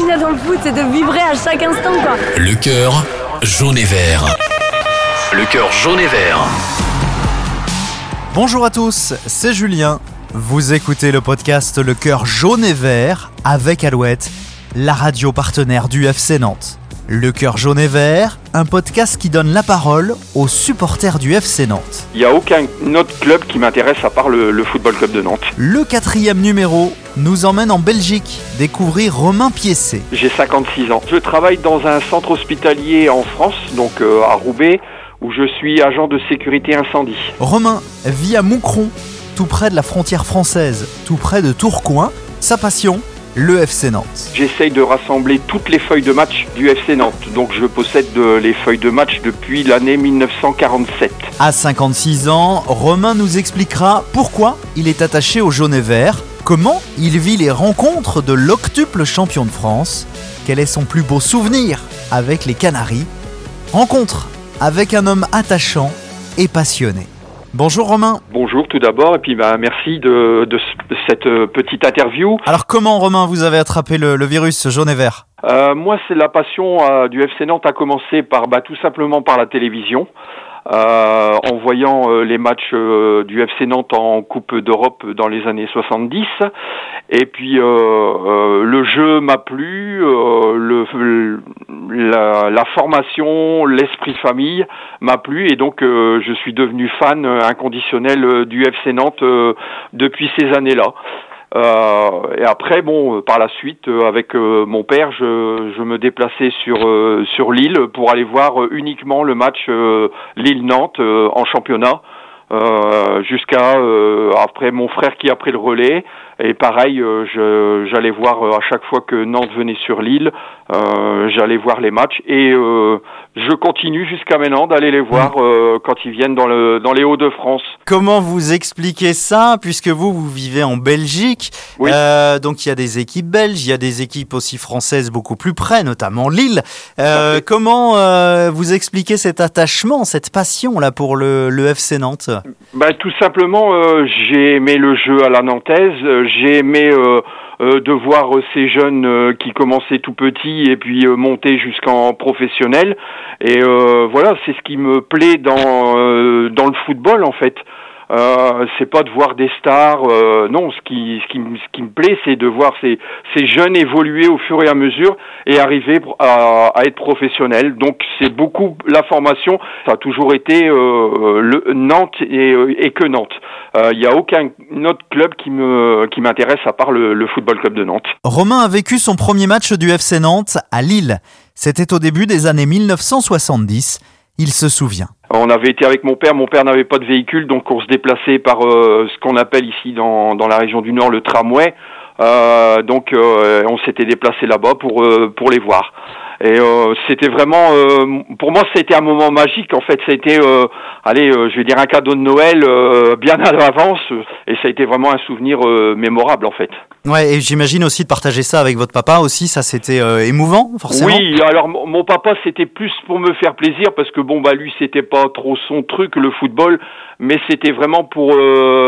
que j'adore le foot, c'est de vibrer à chaque instant, quoi. Le cœur jaune et vert. Le cœur jaune et vert. Bonjour à tous, c'est Julien. Vous écoutez le podcast Le cœur jaune et vert avec Alouette, la radio partenaire du FC Nantes. Le cœur jaune et vert, un podcast qui donne la parole aux supporters du FC Nantes. Il n'y a aucun autre club qui m'intéresse à part le, le Football Club de Nantes. Le quatrième numéro nous emmène en Belgique découvrir Romain Piessé. J'ai 56 ans. Je travaille dans un centre hospitalier en France, donc euh, à Roubaix, où je suis agent de sécurité incendie. Romain vit à Moucron, tout près de la frontière française, tout près de Tourcoing. Sa passion, le FC Nantes. J'essaye de rassembler toutes les feuilles de match du FC Nantes. Donc je possède euh, les feuilles de match depuis l'année 1947. À 56 ans, Romain nous expliquera pourquoi il est attaché au jaune et vert, comment il vit les rencontres de l'octuple champion de France, quel est son plus beau souvenir avec les Canaries, rencontre avec un homme attachant et passionné. Bonjour Romain. Bonjour tout d'abord et puis bah, merci de, de ce- de cette euh, petite interview. Alors comment Romain vous avez attrapé le, le virus jaune et vert? Euh, moi, c'est la passion euh, du FC Nantes a commencé par bah, tout simplement par la télévision. Euh, en voyant euh, les matchs euh, du FC Nantes en Coupe d'Europe dans les années 70 et puis le jeu m'a plu le, la, la formation l'esprit famille m'a plu. Et donc je suis devenu fan inconditionnel du FC Nantes depuis ces années-là et après, bon, euh, par la suite, euh, avec euh, mon père, je, me déplaçais sur euh, sur l'île pour aller voir euh, uniquement le match euh, Lille-Nantes euh, en championnat, euh, jusqu'à euh, après mon frère qui a pris le relais. Et pareil, euh, j'allais voir euh, à chaque fois que Nantes venait sur l'île, euh, j'allais voir les matchs et euh, je continue jusqu'à maintenant d'aller les voir euh, quand ils viennent dans le dans les Hauts-de-France. Comment vous expliquez ça puisque vous, vous vivez en Belgique? Oui. Euh, Donc il y a des équipes belges, il y a des équipes aussi françaises beaucoup plus près, notamment Lille. Euh, comment euh, vous expliquez cet attachement, cette passion là pour le, le FC Nantes? Ben, tout simplement, euh, j'ai aimé le jeu à la nantaise. J'ai aimé euh, euh, de voir euh, ces jeunes qui commençaient tout petits et puis monter jusqu'en professionnel. Et voilà, c'est ce qui me plaît dans dans le football en fait. Euh, c'est pas de voir des stars, euh, non. Ce qui, ce qui, ce qui me plaît, c'est de voir ces, ces jeunes évoluer au fur et à mesure et arriver à, à être professionnels. Donc c'est beaucoup la formation. Ça a toujours été euh, le Nantes et, euh, et que Nantes. Euh, Il n'y a aucun autre club qui me qui m'intéresse à part le, le football club de Nantes. Romain a vécu son premier match du FC Nantes à Lille. C'était au début des années 1970. Il se souvient. On avait été avec mon père. Mon père n'avait pas de véhicule, donc on se déplaçait par euh, ce qu'on appelle ici dans, dans la région du Nord le tramway. Euh, donc euh, on s'était déplacé là-bas pour pour les voir. Et euh, c'était vraiment, euh, pour moi, c'était un moment magique. En fait, c'était, euh, allez, euh, je vais dire un cadeau de Noël bien à l'avance, et ça a été vraiment un souvenir mémorable, en fait. Ouais, et j'imagine aussi de partager ça avec votre papa aussi, ça c'était émouvant forcément. Oui, alors mon papa c'était plus pour me faire plaisir parce que bon bah lui c'était pas trop son truc le football, mais c'était vraiment pour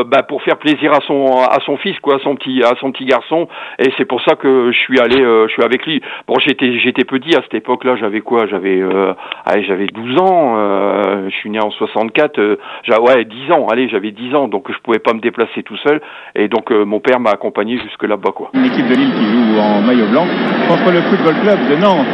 bah, pour faire plaisir à son à son fils quoi, à son petit à son petit garçon et c'est pour ça que je suis allé je suis avec lui. Bon j'étais j'étais petit à cette époque-là, j'avais quoi? J'avais euh, allez, j'avais 12 ans, euh, je suis né en 64, euh, ouais 10 ans, allez j'avais 10 ans donc je pouvais pas me déplacer tout seul et donc euh, mon père m'a accompagné jusque là-bas quoi. Une équipe de Lille qui joue en maillot blanc contre le Football Club de Nantes.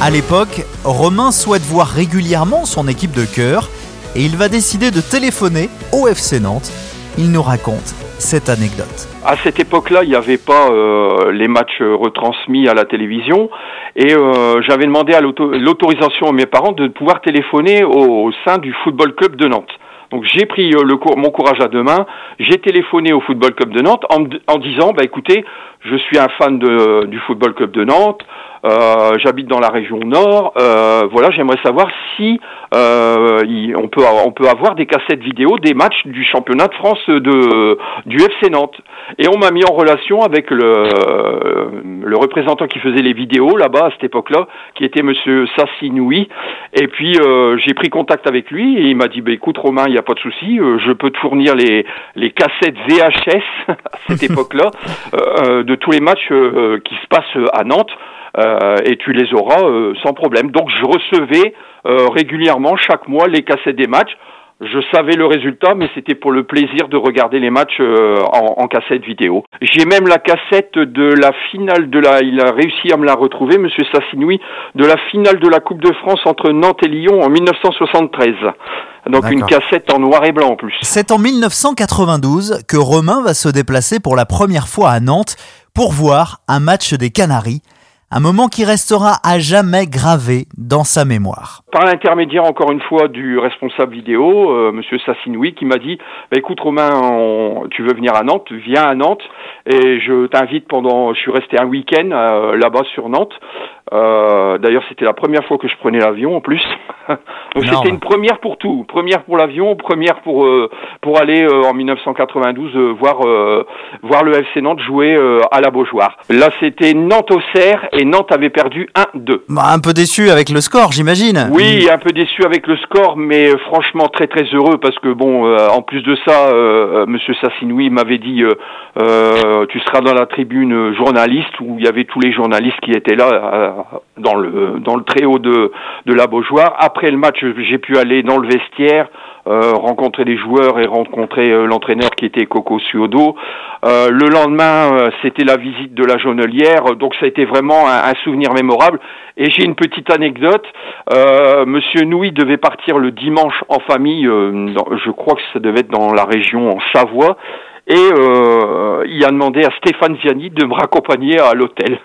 À l'époque, Romain souhaite voir régulièrement son équipe de cœur et il va décider de téléphoner au FC Nantes. Il nous raconte cette anecdote. À cette époque-là, il n'y avait pas euh, les matchs retransmis à la télévision et euh, j'avais demandé à l'auto- l'autorisation à mes parents de pouvoir téléphoner au, sein du Football Club de Nantes. Donc j'ai pris euh, le mon courage à deux mains, j'ai téléphoné au Football Club de Nantes en disant bah écoutez, je suis un fan de, du Football Club de Nantes. Euh, J'habite dans la région Nord. Euh, voilà, j'aimerais savoir si euh, on peut on peut avoir des cassettes vidéo des matchs du championnat de France de du FC Nantes. Et on m'a mis en relation avec le le représentant qui faisait les vidéos là-bas à cette époque-là, qui était Monsieur Sassinoui. Et puis euh, j'ai pris contact avec lui et il m'a dit bah, écoute Romain, il n'y a pas de souci, euh, je peux te fournir les les cassettes VHS à cette époque-là euh, de tous les matchs qui se passent à Nantes. Euh, et tu les auras euh, sans problème. Donc je recevais euh, régulièrement chaque mois les cassettes des matchs. Je savais le résultat, mais c'était pour le plaisir de regarder les matchs en, en, cassette vidéo. J'ai même la cassette de la finale de la, il a réussi à me la retrouver, Monsieur Sassinoui, de la finale de la Coupe de France entre Nantes et Lyon en 1973. Donc une cassette en noir et blanc en plus. C'est en 1992 que Romain va se déplacer pour la première fois à Nantes pour voir un match des Canaries un moment qui restera à jamais gravé dans sa mémoire. Par l'intermédiaire encore une fois du responsable vidéo, euh, Monsieur Sassinoui, qui m'a dit bah, "Écoute Romain, tu veux venir à Nantes Viens à Nantes et je t'invite pendant. Je suis resté un week-end euh, là-bas sur Nantes. Euh, D'ailleurs, c'était la première fois que je prenais l'avion en plus. Donc c'était une première pour tout, première pour l'avion, première pour euh, pour aller euh, en 1992 euh, voir voir le FC Nantes jouer à la Beaujoire. Là, c'était Nantes au Cerf et Nantes avait perdu 1-2. Bah, un peu déçu avec le score, j'imagine. Oui, un peu déçu avec le score, mais franchement très très heureux parce que bon, en plus de ça, Monsieur Sassinoui m'avait dit tu seras dans la tribune journaliste où il y avait tous les journalistes qui étaient là dans le dans le très haut de de la Beaujoire. Après le match, j'ai pu aller dans le vestiaire, euh, rencontrer les joueurs et rencontrer euh, l'entraîneur qui était Coco Suodo. Euh, le lendemain, c'était la visite de la Jonelière, donc ça a été vraiment un, souvenir mémorable. Et j'ai une petite anecdote. Monsieur Nouy devait partir le dimanche en famille. je crois que ça devait être dans la région en Savoie et euh, il a demandé à Stéphane Ziani de me raccompagner à l'hôtel.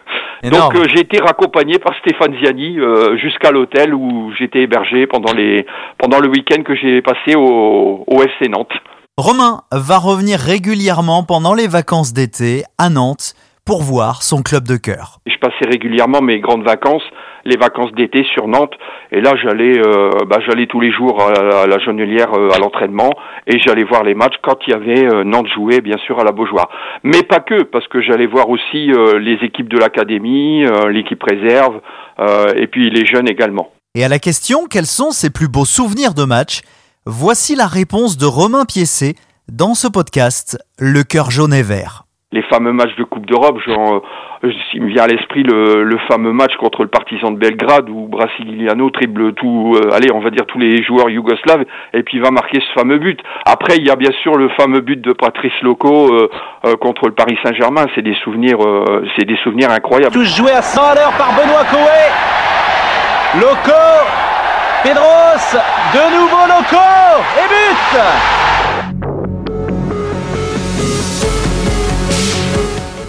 Donc euh, j'ai été raccompagné par Stéphane Ziani euh, jusqu'à l'hôtel où j'étais hébergé pendant les pendant le week-end que j'ai passé au, au FC Nantes. Romain va revenir régulièrement pendant les vacances d'été à Nantes pour voir son club de cœur. Je passais régulièrement mes grandes vacances, les vacances d'été sur Nantes, et là j'allais, euh, bah, j'allais tous les jours à, la Jonelière euh, à l'entraînement, et j'allais voir les matchs quand il y avait euh, Nantes jouer, bien sûr, à la Beaujoire. Mais pas que, parce que j'allais voir aussi les équipes de l'académie, l'équipe réserve, et puis les jeunes également. Et à la question quels sont ses plus beaux souvenirs de match, voici la réponse de Romain Piessé dans ce podcast Le cœur jaune et vert les fameux matchs de Coupe d'Europe, genre, euh, il me vient à l'esprit le, le, fameux match contre le Partizan de Belgrade où Brasiliano triple tout, euh, allez, on va dire tous les joueurs yougoslaves et puis va marquer ce fameux but. Après, il y a bien sûr le fameux but de Patrice Loco euh, contre le Paris Saint-Germain. C'est des souvenirs, c'est des souvenirs incroyables. Tous joué à 100 à l'heure par Benoît Coé. Loco, Pedros, de nouveau Loco et but.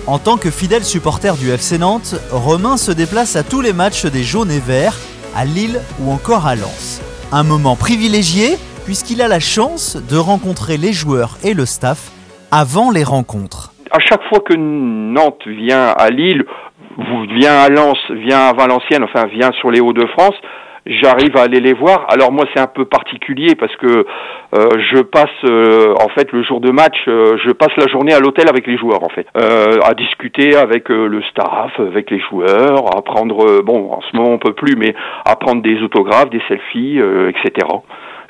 En tant que fidèle supporter du FC Nantes, Romain se déplace à tous les matchs des jaunes et verts, à Lille ou encore à Lens. Un moment privilégié puisqu'il a la chance de rencontrer les joueurs et le staff avant les rencontres. À chaque fois que Nantes vient à Lille, vient à Lens, vient à Valenciennes, enfin vient sur les Hauts-de-France, j'arrive à aller les voir. Alors moi c'est un peu particulier parce que euh, je passe euh, en fait le jour de match, euh, je passe la journée à l'hôtel avec les joueurs en fait, à discuter avec le staff, avec les joueurs, à prendre bon en ce moment on peut plus mais à prendre des autographes, des selfies, etc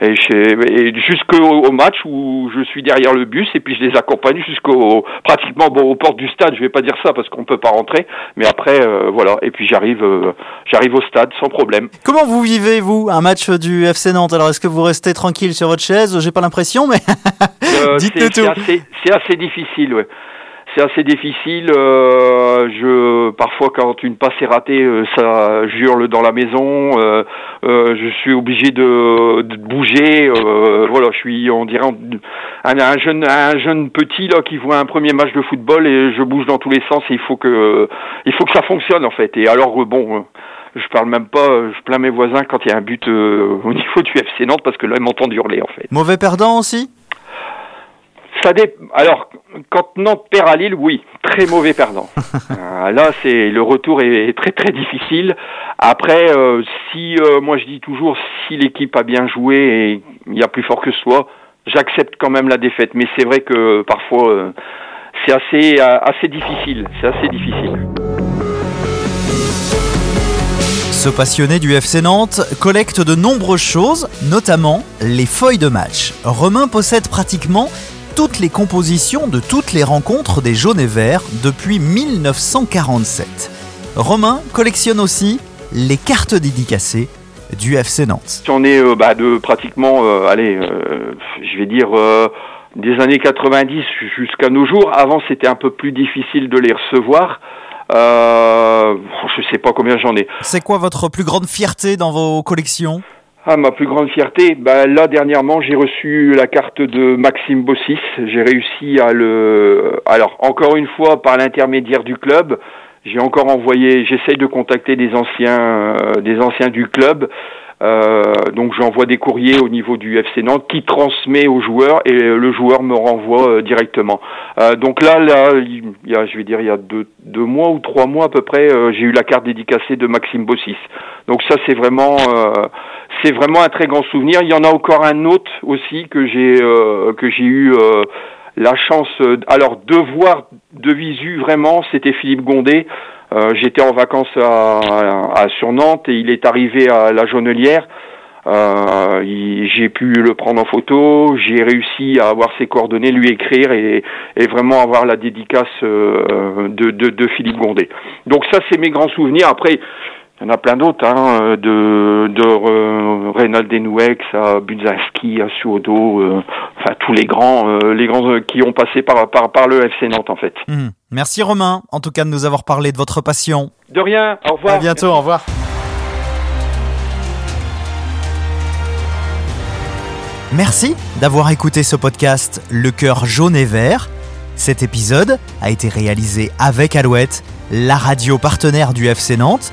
et, et jusqu'au match où je suis derrière le bus et puis je les accompagne jusqu'au pratiquement bon aux portes du stade. Je vais pas dire ça parce qu'on peut pas rentrer, mais après euh, voilà. Et puis j'arrive euh, j'arrive au stade sans problème. Comment vous vivez vous un match du FC Nantes? Alors est-ce que vous restez tranquille sur votre chaise? J'ai pas l'impression, mais euh, dites-le tout. C'est assez, assez difficile, ouais c'est assez difficile. Euh, je parfois quand une passe est ratée, euh, ça hurle dans la maison. Euh, je suis obligé de, bouger. voilà, je suis, on dirait un, un, jeune, un jeune petit là qui voit un premier match de football et je bouge dans tous les sens. Et il faut que, il faut que ça fonctionne en fait. Et alors bon je parle même pas, je plains mes voisins quand il y a un but au niveau du FC Nantes parce que là ils m'entendent hurler en fait. Mauvais perdant aussi? Ça dé... Alors, quand Nantes perd à Lille, oui, très mauvais perdant. Euh, là, c'est le retour est très très difficile. Après, euh, si euh, moi je dis toujours, si l'équipe a bien joué et il y a plus fort que soi, j'accepte quand même la défaite. Mais c'est vrai que parfois, c'est assez assez difficile. C'est assez difficile. Ce passionné du FC Nantes collecte de nombreuses choses, notamment les feuilles de match. Romain possède pratiquement toutes les compositions de toutes les rencontres des jaunes et verts depuis 1947. Romain collectionne aussi les cartes dédicacées du FC Nantes. J'en ai euh, bah, de pratiquement, euh, allez, euh, je vais dire des années 90 jusqu'à nos jours. Avant, c'était un peu plus difficile de les recevoir. je sais pas combien j'en ai. C'est quoi votre plus grande fierté dans vos collections? Ah, ma plus grande fierté, bah, là dernièrement j'ai reçu la carte de Maxime Bossis. J'ai réussi à le, alors encore une fois par l'intermédiaire du club, j'ai encore envoyé, j'essaye de contacter des anciens, euh, des anciens du club. Euh, donc j'envoie des courriers au niveau du FC Nantes qui transmet au joueur et le joueur me renvoie euh, directement. Euh, donc là, là, il y a, je vais dire, il y a deux, deux mois ou trois mois à peu près, j'ai eu la carte dédicacée de Maxime Bossis. Donc ça, c'est vraiment, c'est vraiment un très grand souvenir. Il y en a encore un autre aussi que j'ai que j'ai eu la chance, alors de voir de visu vraiment, c'était Philippe Gondet. Euh, j'étais en vacances à, à, sur Nantes et il est arrivé à la Jaunelière. Euh, j'ai pu le prendre en photo, j'ai réussi à avoir ses coordonnées, lui écrire et, vraiment avoir la dédicace euh, de, Philippe Gondet. Donc ça, c'est mes grands souvenirs. Après, il y en a plein d'autres, hein, de, de euh, Reynald Denouex à Budzinski, à Suodo, euh, enfin tous les grands, euh, les grands qui ont passé par, par, par le FC Nantes en fait. Hmm. Merci Romain, en tout cas de nous avoir parlé de votre passion. De rien, au revoir. À bientôt, au revoir. Merci d'avoir écouté ce podcast Le cœur jaune et vert. Cet épisode a été réalisé avec Alouette, la radio partenaire du FC Nantes.